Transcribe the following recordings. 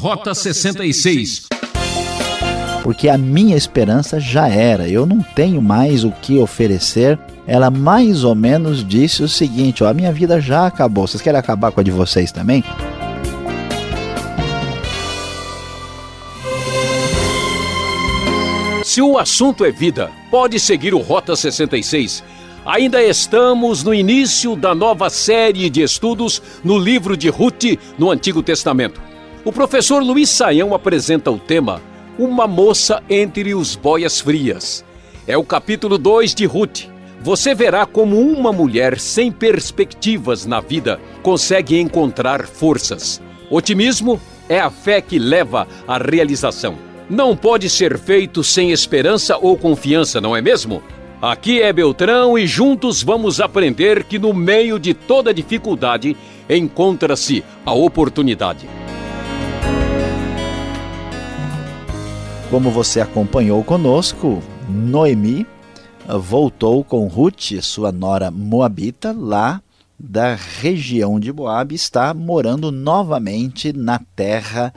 Rota 66. Porque a minha esperança já era, eu não tenho mais o que oferecer. Ela mais ou menos disse o seguinte: ó, a minha vida já acabou. Vocês querem acabar com a de vocês também? Se o assunto é vida, pode seguir o Rota 66. Ainda estamos no início da nova série de estudos no livro de Ruth no Antigo Testamento. O professor Luiz Saião apresenta o tema Uma moça entre os boias frias. É o capítulo 2 de Ruth. Você verá como uma mulher sem perspectivas na vida consegue encontrar forças. Otimismo é a fé que leva à realização. Não pode ser feito sem esperança ou confiança, não é mesmo? Aqui é Beltrão e juntos vamos aprender que no meio de toda dificuldade encontra-se a oportunidade. Como você acompanhou conosco, Noemi voltou com Ruth, sua nora moabita, lá da região de Moab, está morando novamente na terra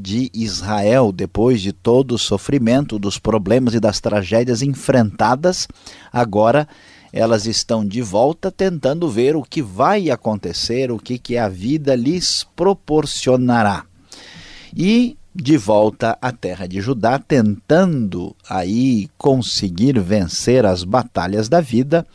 de Israel, depois de todo o sofrimento, dos problemas e das tragédias enfrentadas, agora elas estão de volta tentando ver o que vai acontecer, o que, que a vida lhes proporcionará. E de volta à terra de Judá, tentando aí conseguir vencer as batalhas da vida,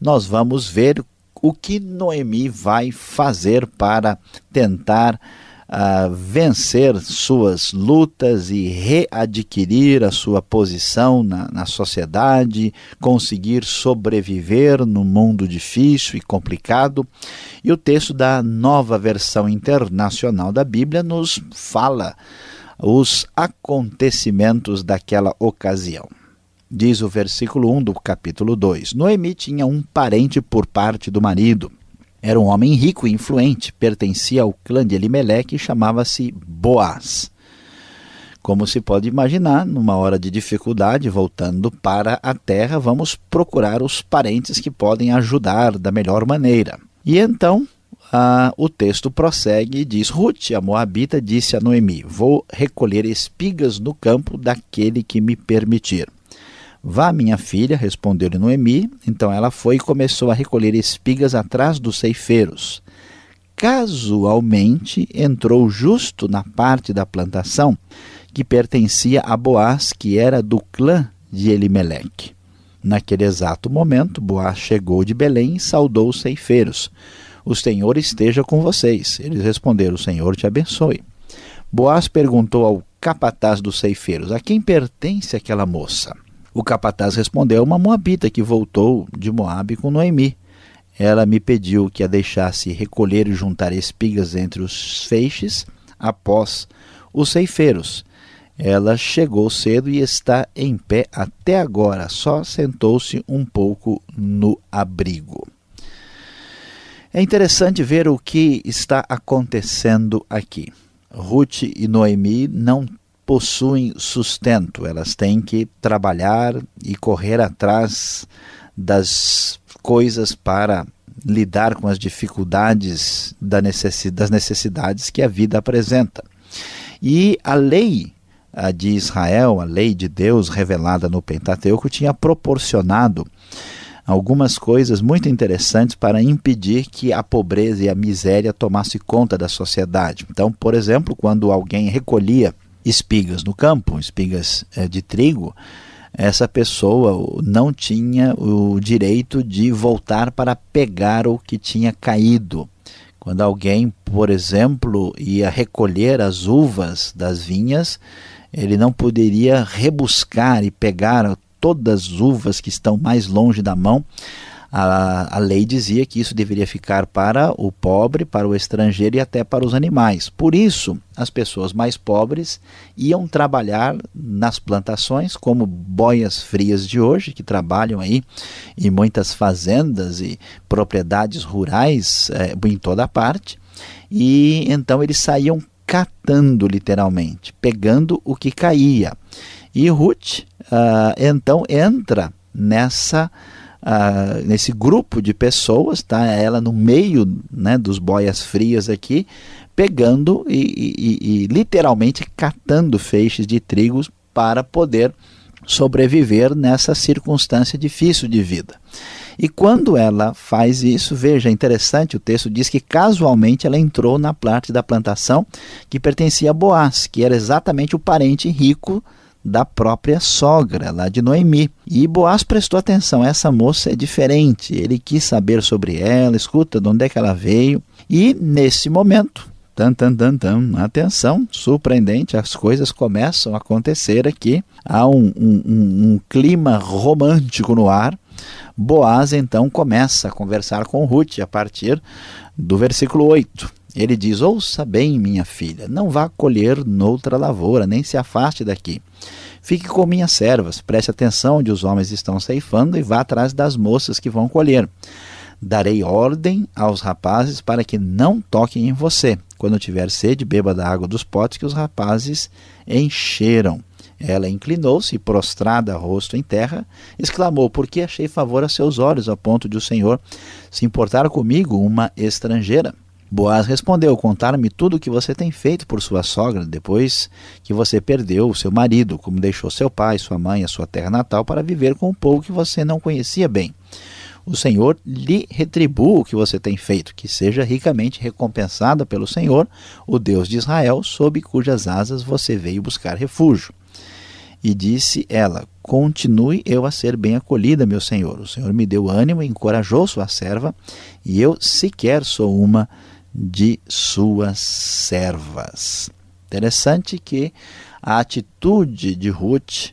nós vamos ver o que Noemi vai fazer para tentar uh, vencer suas lutas e readquirir a sua posição na, na sociedade, conseguir sobreviver no mundo difícil e complicado. E o texto da nova versão internacional da Bíblia nos fala os acontecimentos daquela ocasião. Diz o versículo 1 do capítulo 2: Noemi tinha um parente por parte do marido. Era um homem rico e influente, pertencia ao clã de Elimeleque e chamava-se Boaz. Como se pode imaginar, numa hora de dificuldade, voltando para a terra, vamos procurar os parentes que podem ajudar da melhor maneira. E então ah, o texto prossegue e diz: Ruth, a Moabita, disse a Noemi: Vou recolher espigas no campo daquele que me permitir. Vá, minha filha, respondeu-lhe Noemi. Então ela foi e começou a recolher espigas atrás dos ceifeiros. Casualmente entrou justo na parte da plantação que pertencia a Boaz, que era do clã de Elimeleque. Naquele exato momento, Boaz chegou de Belém e saudou os ceifeiros. O Senhor esteja com vocês. Eles responderam: O Senhor te abençoe. Boaz perguntou ao capataz dos ceifeiros: A quem pertence aquela moça? O capataz respondeu: Uma moabita que voltou de Moabe com Noemi. Ela me pediu que a deixasse recolher e juntar espigas entre os feixes após os ceifeiros. Ela chegou cedo e está em pé até agora, só sentou-se um pouco no abrigo. É interessante ver o que está acontecendo aqui. Ruth e Noemi não possuem sustento, elas têm que trabalhar e correr atrás das coisas para lidar com as dificuldades das necessidades que a vida apresenta. E a lei de Israel, a lei de Deus revelada no Pentateuco, tinha proporcionado algumas coisas muito interessantes para impedir que a pobreza e a miséria tomasse conta da sociedade. Então, por exemplo, quando alguém recolhia espigas no campo, espigas é, de trigo, essa pessoa não tinha o direito de voltar para pegar o que tinha caído. Quando alguém, por exemplo, ia recolher as uvas das vinhas, ele não poderia rebuscar e pegar todas as uvas que estão mais longe da mão, a, a lei dizia que isso deveria ficar para o pobre, para o estrangeiro e até para os animais. Por isso, as pessoas mais pobres iam trabalhar nas plantações, como boias frias de hoje, que trabalham aí em muitas fazendas e propriedades rurais é, em toda parte. E então eles saíam catando literalmente, pegando o que caía. E Ruth uh, então entra nessa uh, nesse grupo de pessoas, tá? Ela no meio né, dos boias frias aqui, pegando e, e, e literalmente catando feixes de trigos para poder sobreviver nessa circunstância difícil de vida. E quando ela faz isso, veja, interessante, o texto diz que casualmente ela entrou na parte da plantação que pertencia a Boaz, que era exatamente o parente rico da própria sogra, lá de Noemi. E Boaz prestou atenção, essa moça é diferente, ele quis saber sobre ela, escuta de onde é que ela veio. E nesse momento, Tan, tan, tan, tan. Atenção, surpreendente, as coisas começam a acontecer aqui. Há um, um, um, um clima romântico no ar. Boaz então começa a conversar com Ruth a partir do versículo 8. Ele diz: Ouça bem, minha filha, não vá colher noutra lavoura, nem se afaste daqui. Fique com minhas servas, preste atenção onde os homens estão ceifando e vá atrás das moças que vão colher. Darei ordem aos rapazes para que não toquem em você. Quando tiver sede, beba da água dos potes que os rapazes encheram. Ela inclinou-se prostrada, rosto em terra, exclamou: Por que achei favor a seus olhos, a ponto de o Senhor se importar comigo, uma estrangeira? Boaz respondeu: Contar-me tudo o que você tem feito por sua sogra, depois que você perdeu o seu marido, como deixou seu pai, sua mãe, a sua terra natal, para viver com um povo que você não conhecia bem o Senhor lhe retribua o que você tem feito, que seja ricamente recompensada pelo Senhor, o Deus de Israel, sob cujas asas você veio buscar refúgio. E disse ela: Continue eu a ser bem acolhida, meu senhor. O Senhor me deu ânimo e encorajou sua serva, e eu sequer sou uma de suas servas. Interessante que a atitude de Ruth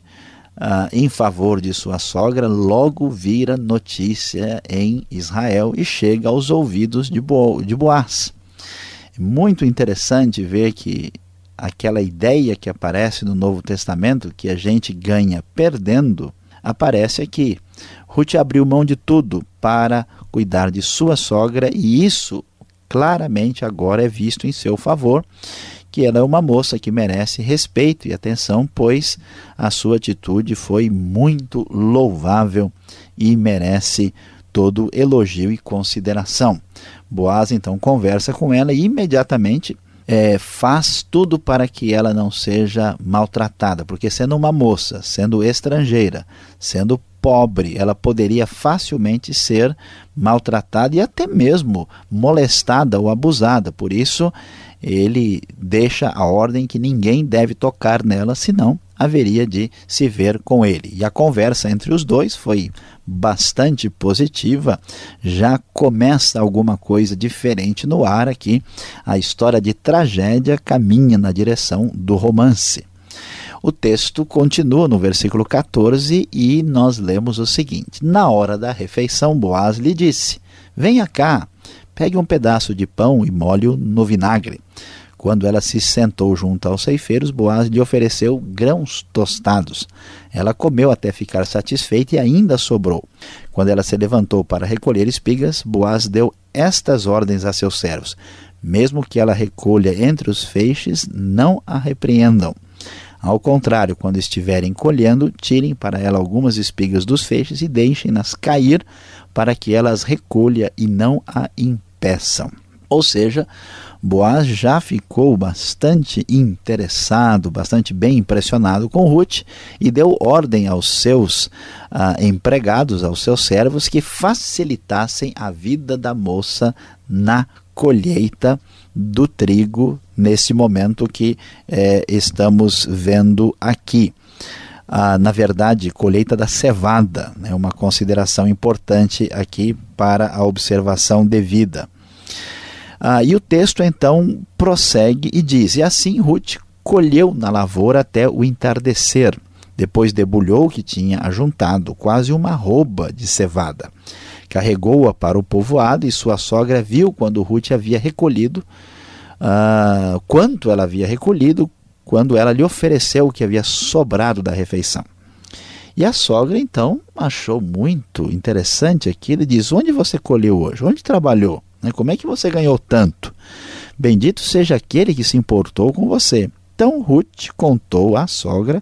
ah, em favor de sua sogra, logo vira notícia em Israel e chega aos ouvidos de, Bo de Boaz. Muito interessante ver que aquela ideia que aparece no Novo Testamento, que a gente ganha perdendo, aparece aqui. Ruth abriu mão de tudo para cuidar de sua sogra e isso claramente agora é visto em seu favor que ela é uma moça que merece respeito e atenção, pois a sua atitude foi muito louvável e merece todo elogio e consideração. Boaz então conversa com ela e imediatamente é, faz tudo para que ela não seja maltratada, porque sendo uma moça, sendo estrangeira, sendo pobre, ela poderia facilmente ser maltratada e até mesmo molestada ou abusada. Por isso, ele deixa a ordem que ninguém deve tocar nela, senão haveria de se ver com ele. E a conversa entre os dois foi bastante positiva. Já começa alguma coisa diferente no ar aqui. A história de tragédia caminha na direção do romance. O texto continua no versículo 14 e nós lemos o seguinte: Na hora da refeição, Boaz lhe disse: Venha cá, Pegue um pedaço de pão e molhe-o no vinagre. Quando ela se sentou junto aos ceifeiros, Boaz lhe ofereceu grãos tostados. Ela comeu até ficar satisfeita e ainda sobrou. Quando ela se levantou para recolher espigas, Boaz deu estas ordens a seus servos: Mesmo que ela recolha entre os feixes, não a repreendam. Ao contrário, quando estiverem colhendo, tirem para ela algumas espigas dos feixes e deixem-nas cair para que elas recolha e não a impeçam. Ou seja, Boaz já ficou bastante interessado, bastante bem impressionado com Ruth e deu ordem aos seus ah, empregados, aos seus servos, que facilitassem a vida da moça na colheita do trigo nesse momento que é, estamos vendo aqui. Ah, na verdade, colheita da cevada, é né, uma consideração importante aqui para a observação devida. Ah, e o texto então prossegue e diz: E assim Ruth colheu na lavoura até o entardecer. Depois debulhou o que tinha ajuntado, quase uma rouba de cevada. Carregou-a para o povoado e sua sogra viu quando Ruth havia recolhido uh, quanto ela havia recolhido quando ela lhe ofereceu o que havia sobrado da refeição. E a sogra então achou muito interessante aquilo e diz: Onde você colheu hoje? Onde trabalhou? Né, como é que você ganhou tanto? Bendito seja aquele que se importou com você. Então Ruth contou à sogra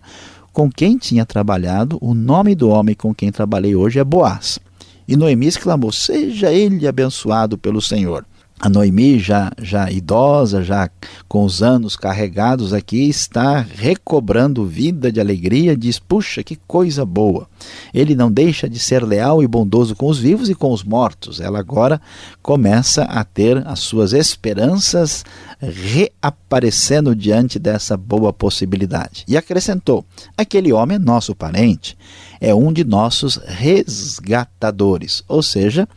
com quem tinha trabalhado. O nome do homem com quem trabalhei hoje é Boaz. E Noemi exclamou: Seja ele abençoado pelo Senhor. A Noemi, já, já idosa, já com os anos carregados aqui, está recobrando vida de alegria, diz: Puxa, que coisa boa! Ele não deixa de ser leal e bondoso com os vivos e com os mortos. Ela agora começa a ter as suas esperanças reaparecendo diante dessa boa possibilidade. E acrescentou: Aquele homem é nosso parente, é um de nossos resgatadores, ou seja,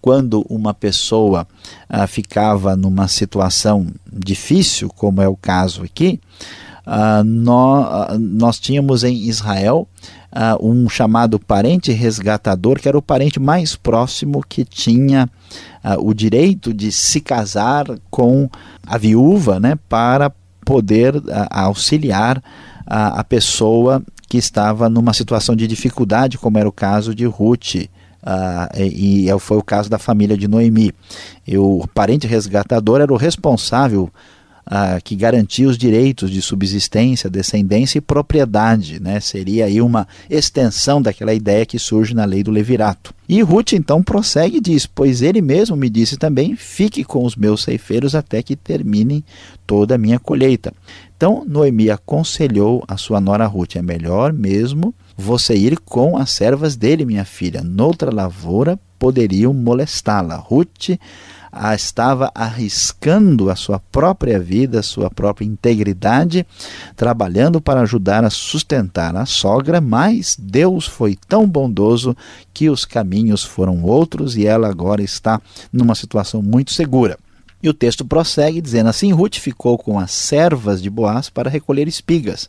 quando uma pessoa ah, ficava numa situação difícil, como é o caso aqui, ah, nós, ah, nós tínhamos em Israel ah, um chamado parente resgatador, que era o parente mais próximo que tinha ah, o direito de se casar com a viúva né, para poder ah, auxiliar a pessoa que estava numa situação de dificuldade, como era o caso de Ruth. Uh, e, e, foi o caso da família de Noemi. E o parente resgatador era o responsável uh, que garantia os direitos de subsistência, descendência e propriedade. Né? Seria aí uma extensão daquela ideia que surge na lei do levirato. E Ruth então prossegue e diz: Pois ele mesmo me disse também: Fique com os meus ceifeiros até que terminem toda a minha colheita. Então Noemi aconselhou a sua nora Ruth: É melhor mesmo você ir com as servas dele, minha filha. Noutra lavoura poderiam molestá-la. Ruth estava arriscando a sua própria vida, a sua própria integridade, trabalhando para ajudar a sustentar a sogra, mas Deus foi tão bondoso que os caminhos foram outros e ela agora está numa situação muito segura. E o texto prossegue dizendo assim: Ruth ficou com as servas de Boaz para recolher espigas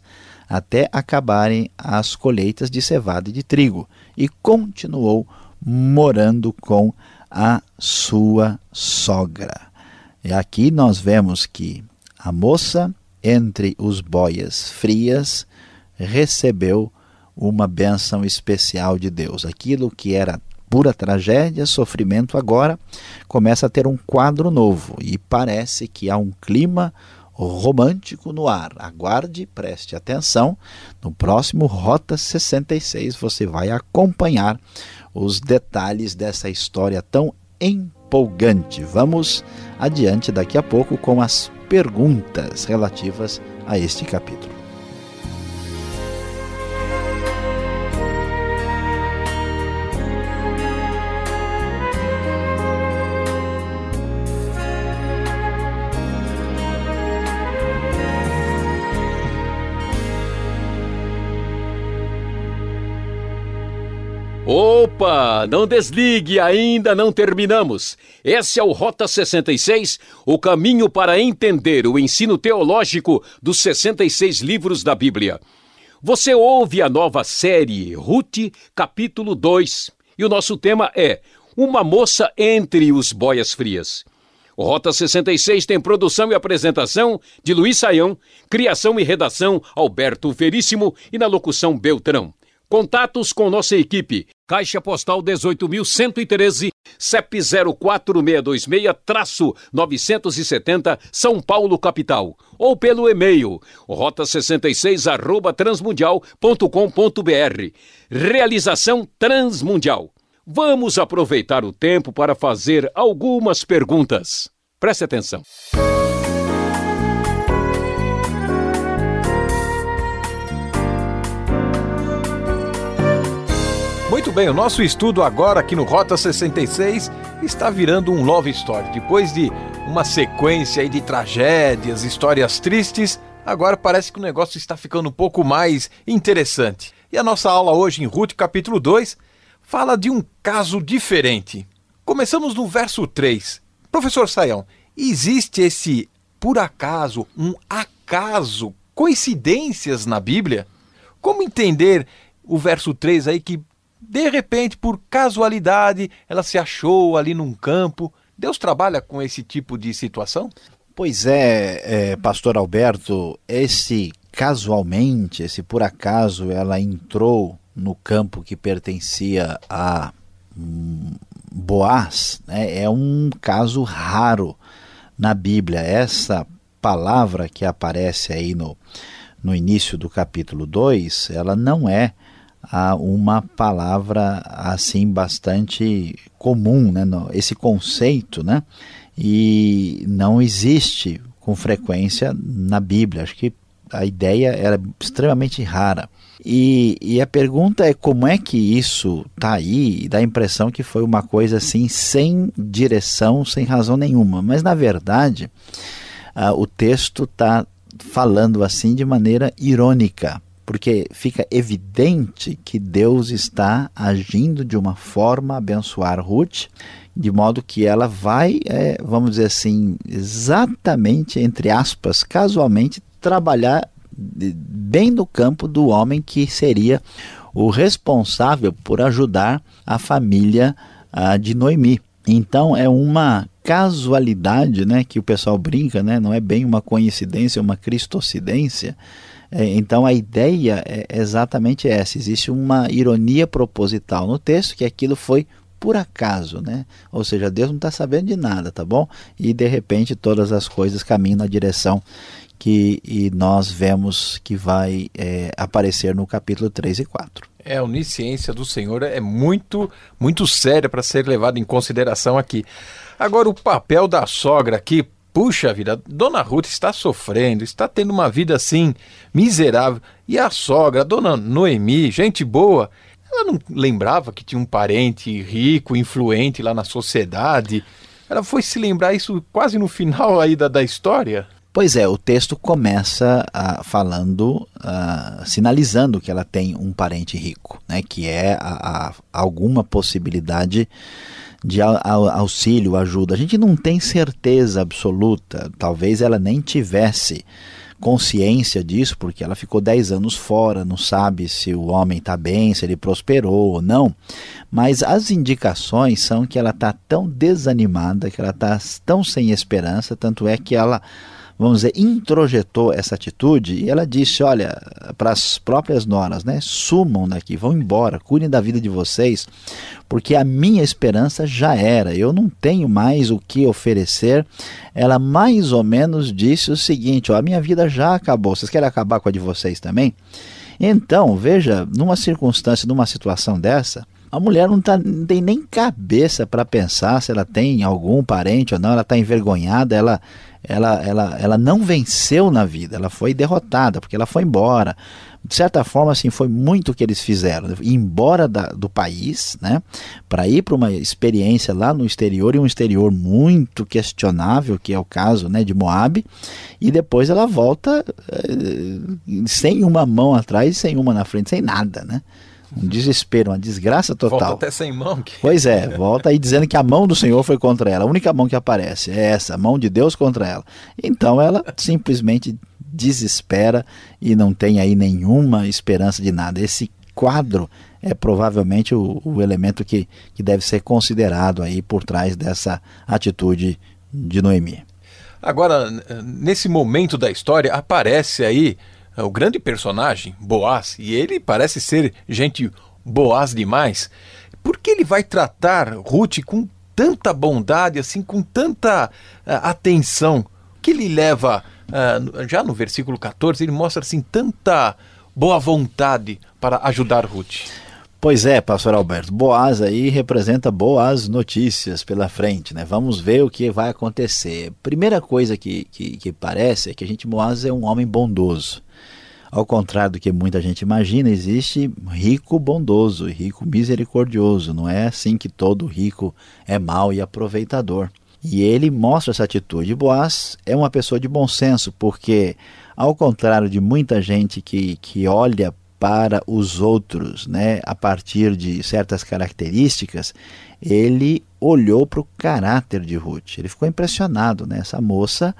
até acabarem as colheitas de cevada e de trigo, e continuou morando com a sua sogra. E aqui nós vemos que a moça, entre os boias frias, recebeu uma bênção especial de Deus. Aquilo que era pura tragédia, sofrimento, agora começa a ter um quadro novo e parece que há um clima romântico no ar. Aguarde, preste atenção. No próximo Rota 66 você vai acompanhar os detalhes dessa história tão empolgante. Vamos adiante daqui a pouco com as perguntas relativas a este capítulo. Não desligue, ainda não terminamos. Esse é o Rota 66, o caminho para entender o ensino teológico dos 66 livros da Bíblia. Você ouve a nova série Ruth, capítulo 2, e o nosso tema é Uma moça entre os boias frias. O Rota 66 tem produção e apresentação de Luiz Saião, criação e redação Alberto Veríssimo e na locução Beltrão. Contatos com nossa equipe. Caixa Postal 18.113, CEP 04626-970, São Paulo, capital. Ou pelo e-mail, rota66 arroba transmundial.com.br. Realização Transmundial. Vamos aproveitar o tempo para fazer algumas perguntas. Preste atenção. Muito bem, o nosso estudo agora aqui no Rota 66 está virando um love story. Depois de uma sequência de tragédias, histórias tristes, agora parece que o negócio está ficando um pouco mais interessante. E a nossa aula hoje em Ruth, capítulo 2, fala de um caso diferente. Começamos no verso 3. Professor Saião, existe esse por acaso, um acaso, coincidências na Bíblia? Como entender o verso 3 aí que de repente, por casualidade, ela se achou ali num campo. Deus trabalha com esse tipo de situação? Pois é, é pastor Alberto, esse casualmente, esse por acaso, ela entrou no campo que pertencia a Boaz, né, é um caso raro na Bíblia. Essa palavra que aparece aí no, no início do capítulo 2, ela não é a uma palavra assim bastante comum, né? esse conceito, né? e não existe com frequência na Bíblia. Acho que a ideia era extremamente rara. E, e, a pergunta é como é que isso está aí e dá a impressão que foi uma coisa assim sem direção, sem razão nenhuma. Mas na verdade uh, o texto está falando assim de maneira irônica, porque fica evidente que Deus está agindo de uma forma a abençoar Ruth, de modo que ela vai, é, vamos dizer assim, exatamente, entre aspas, casualmente, trabalhar bem no campo do homem que seria o responsável por ajudar a família uh, de Noemi. Então é uma casualidade, né, que o pessoal brinca, né, não é bem uma coincidência, uma cristocidência. É, então a ideia é exatamente essa. Existe uma ironia proposital no texto que aquilo foi por acaso, né? Ou seja, Deus não está sabendo de nada, tá bom? E de repente todas as coisas caminham na direção que nós vemos que vai é, aparecer no capítulo 3 e 4. É, a onisciência do Senhor é muito, muito séria para ser levada em consideração aqui. Agora, o papel da sogra aqui, puxa vida, Dona Ruth está sofrendo, está tendo uma vida assim, miserável. E a sogra, Dona Noemi, gente boa, ela não lembrava que tinha um parente rico, influente lá na sociedade. Ela foi se lembrar isso quase no final aí da, da história. Pois é, o texto começa uh, falando, uh, sinalizando que ela tem um parente rico, né, que é a, a, alguma possibilidade de auxílio, ajuda. A gente não tem certeza absoluta, talvez ela nem tivesse consciência disso, porque ela ficou 10 anos fora, não sabe se o homem está bem, se ele prosperou ou não. Mas as indicações são que ela está tão desanimada, que ela está tão sem esperança, tanto é que ela vamos dizer, introjetou essa atitude e ela disse: olha, para as próprias noras, né, sumam daqui, vão embora, cuidem da vida de vocês, porque a minha esperança já era, eu não tenho mais o que oferecer. Ela mais ou menos disse o seguinte: ó, a minha vida já acabou, vocês querem acabar com a de vocês também? Então, veja, numa circunstância, numa situação dessa, a mulher não, tá, não tem nem cabeça para pensar se ela tem algum parente ou não, ela está envergonhada, ela, ela, ela, ela não venceu na vida, ela foi derrotada, porque ela foi embora. De certa forma, assim, foi muito o que eles fizeram. Ir embora da, do país, né, para ir para uma experiência lá no exterior, e um exterior muito questionável, que é o caso né, de Moab, e depois ela volta eh, sem uma mão atrás sem uma na frente, sem nada, né? Um desespero, uma desgraça total. Volta até sem mão. Que... Pois é, volta aí dizendo que a mão do Senhor foi contra ela. A única mão que aparece é essa, a mão de Deus contra ela. Então ela simplesmente desespera e não tem aí nenhuma esperança de nada. Esse quadro é provavelmente o, o elemento que, que deve ser considerado aí por trás dessa atitude de Noemi. Agora, nesse momento da história, aparece aí o grande personagem, Boaz, e ele parece ser gente boaz demais. Por que ele vai tratar Ruth com tanta bondade, assim, com tanta uh, atenção? Que ele leva, uh, já no versículo 14, ele mostra assim tanta boa vontade para ajudar Ruth. Pois é, pastor Alberto, Boaz aí representa boas notícias pela frente, né? Vamos ver o que vai acontecer. Primeira coisa que, que, que parece é que a gente, Boaz é um homem bondoso. Ao contrário do que muita gente imagina, existe rico bondoso rico misericordioso. Não é assim que todo rico é mau e aproveitador. E ele mostra essa atitude. Boaz é uma pessoa de bom senso, porque, ao contrário de muita gente que, que olha para os outros né, a partir de certas características, ele olhou para o caráter de Ruth. Ele ficou impressionado. Né? Essa moça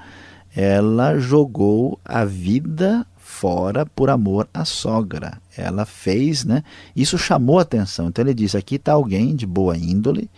ela jogou a vida fora por amor à sogra. Ela fez, né? Isso chamou atenção. Então ele disse: aqui está alguém de boa índole,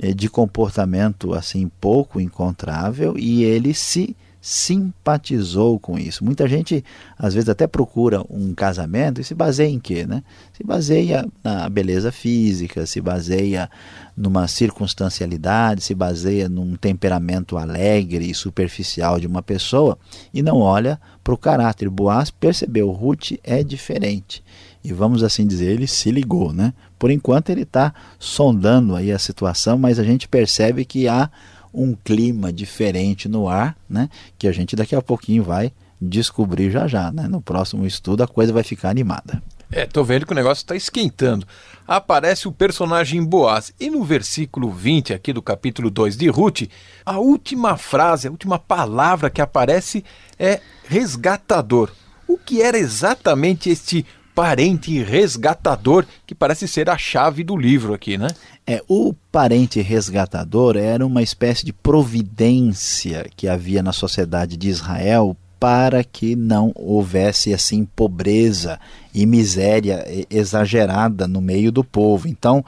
eh, de comportamento assim pouco encontrável, e ele se simpatizou com isso. Muita gente às vezes até procura um casamento e se baseia em quê, né? Se baseia na beleza física, se baseia numa circunstancialidade, se baseia num temperamento alegre e superficial de uma pessoa e não olha para o caráter. Boaz percebeu, Ruth é diferente. E vamos assim dizer, ele se ligou, né? Por enquanto ele está sondando aí a situação, mas a gente percebe que há um clima diferente no ar, né? Que a gente daqui a pouquinho vai descobrir já já, né? No próximo estudo a coisa vai ficar animada. É, tô vendo que o negócio está esquentando. Aparece o personagem Boaz. E no versículo 20 aqui do capítulo 2 de Ruth, a última frase, a última palavra que aparece é resgatador. O que era exatamente este parente resgatador que parece ser a chave do livro aqui, né? É, o parente resgatador era uma espécie de providência que havia na sociedade de Israel para que não houvesse assim pobreza e miséria exagerada no meio do povo. Então,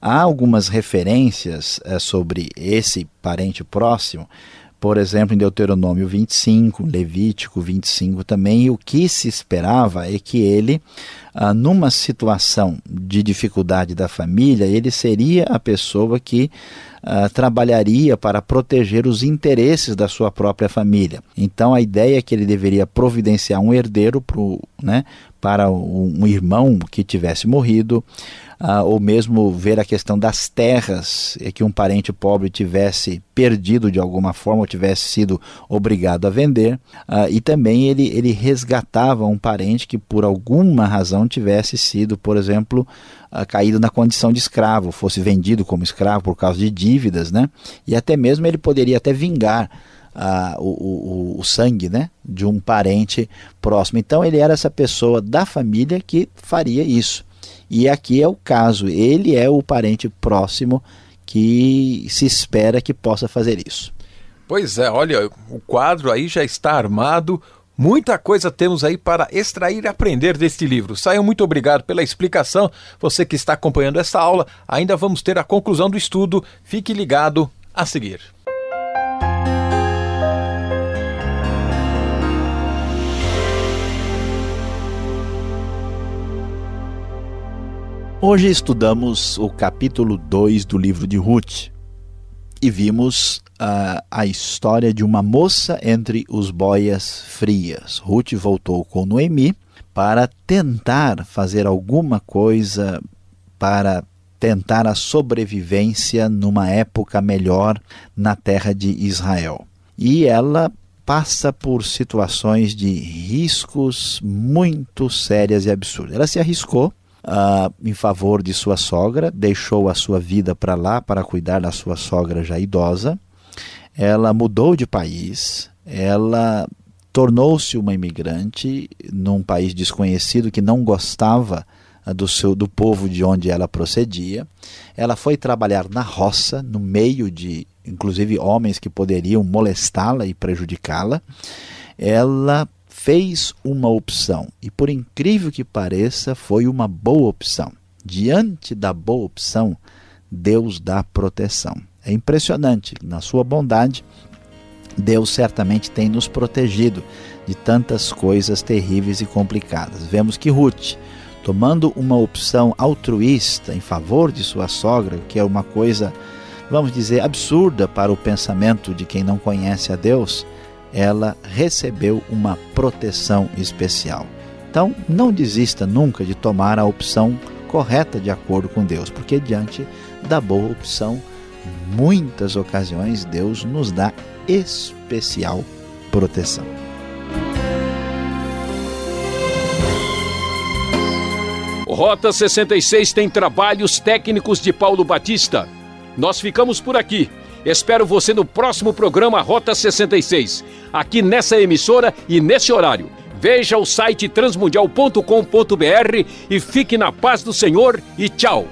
há algumas referências é, sobre esse parente próximo, por exemplo, em Deuteronômio 25, Levítico 25 também, e o que se esperava é que ele, ah, numa situação de dificuldade da família, ele seria a pessoa que uh, trabalharia para proteger os interesses da sua própria família. Então a ideia é que ele deveria providenciar um herdeiro pro, né, para um irmão que tivesse morrido, uh, ou mesmo ver a questão das terras, que um parente pobre tivesse perdido de alguma forma, ou tivesse sido obrigado a vender, uh, e também ele, ele resgatava um parente que por alguma razão tivesse sido, por exemplo, uh, caído na condição de escravo, fosse vendido como escravo por causa de dívidas, né? E até mesmo ele poderia até vingar uh, o, o, o, sangue né, de um parente próximo. Então ele era essa pessoa da família que faria isso. E aqui é o caso, ele é o parente próximo que se espera que possa fazer isso. Pois é, olha, o quadro aí já está armado. Muita coisa temos aí para extrair e aprender deste livro. Saiam muito obrigado pela explicação. Você que está acompanhando essa aula, ainda vamos ter a conclusão do estudo. Fique ligado a seguir. Hoje estudamos o capítulo 2 do livro de Ruth e vimos uh, a história de uma moça entre os boias frias. Ruth voltou com Noemi para tentar fazer alguma coisa para tentar a sobrevivência numa época melhor na terra de Israel. E ela passa por situações de riscos muito sérias e absurdas. Ela se arriscou uh, em favor de sua sogra, deixou a sua vida para lá para cuidar da sua sogra já idosa. Ela mudou de país, ela tornou-se uma imigrante num país desconhecido que não gostava uh, do seu do povo de onde ela procedia. Ela foi trabalhar na roça, no meio de inclusive homens que poderiam molestá-la e prejudicá-la. Ela fez uma opção e, por incrível que pareça, foi uma boa opção. Diante da boa opção, Deus dá proteção. É impressionante, na sua bondade, Deus certamente tem nos protegido de tantas coisas terríveis e complicadas. Vemos que Ruth, tomando uma opção altruísta em favor de sua sogra, que é uma coisa, vamos dizer, absurda para o pensamento de quem não conhece a Deus, ela recebeu uma proteção especial. Então, não desista nunca de tomar a opção correta de acordo com Deus, porque diante da boa opção, muitas ocasiões Deus nos dá especial proteção. Rota 66 tem trabalhos técnicos de Paulo Batista. Nós ficamos por aqui. Espero você no próximo programa Rota 66, aqui nessa emissora e nesse horário. Veja o site transmundial.com.br e fique na paz do Senhor e tchau.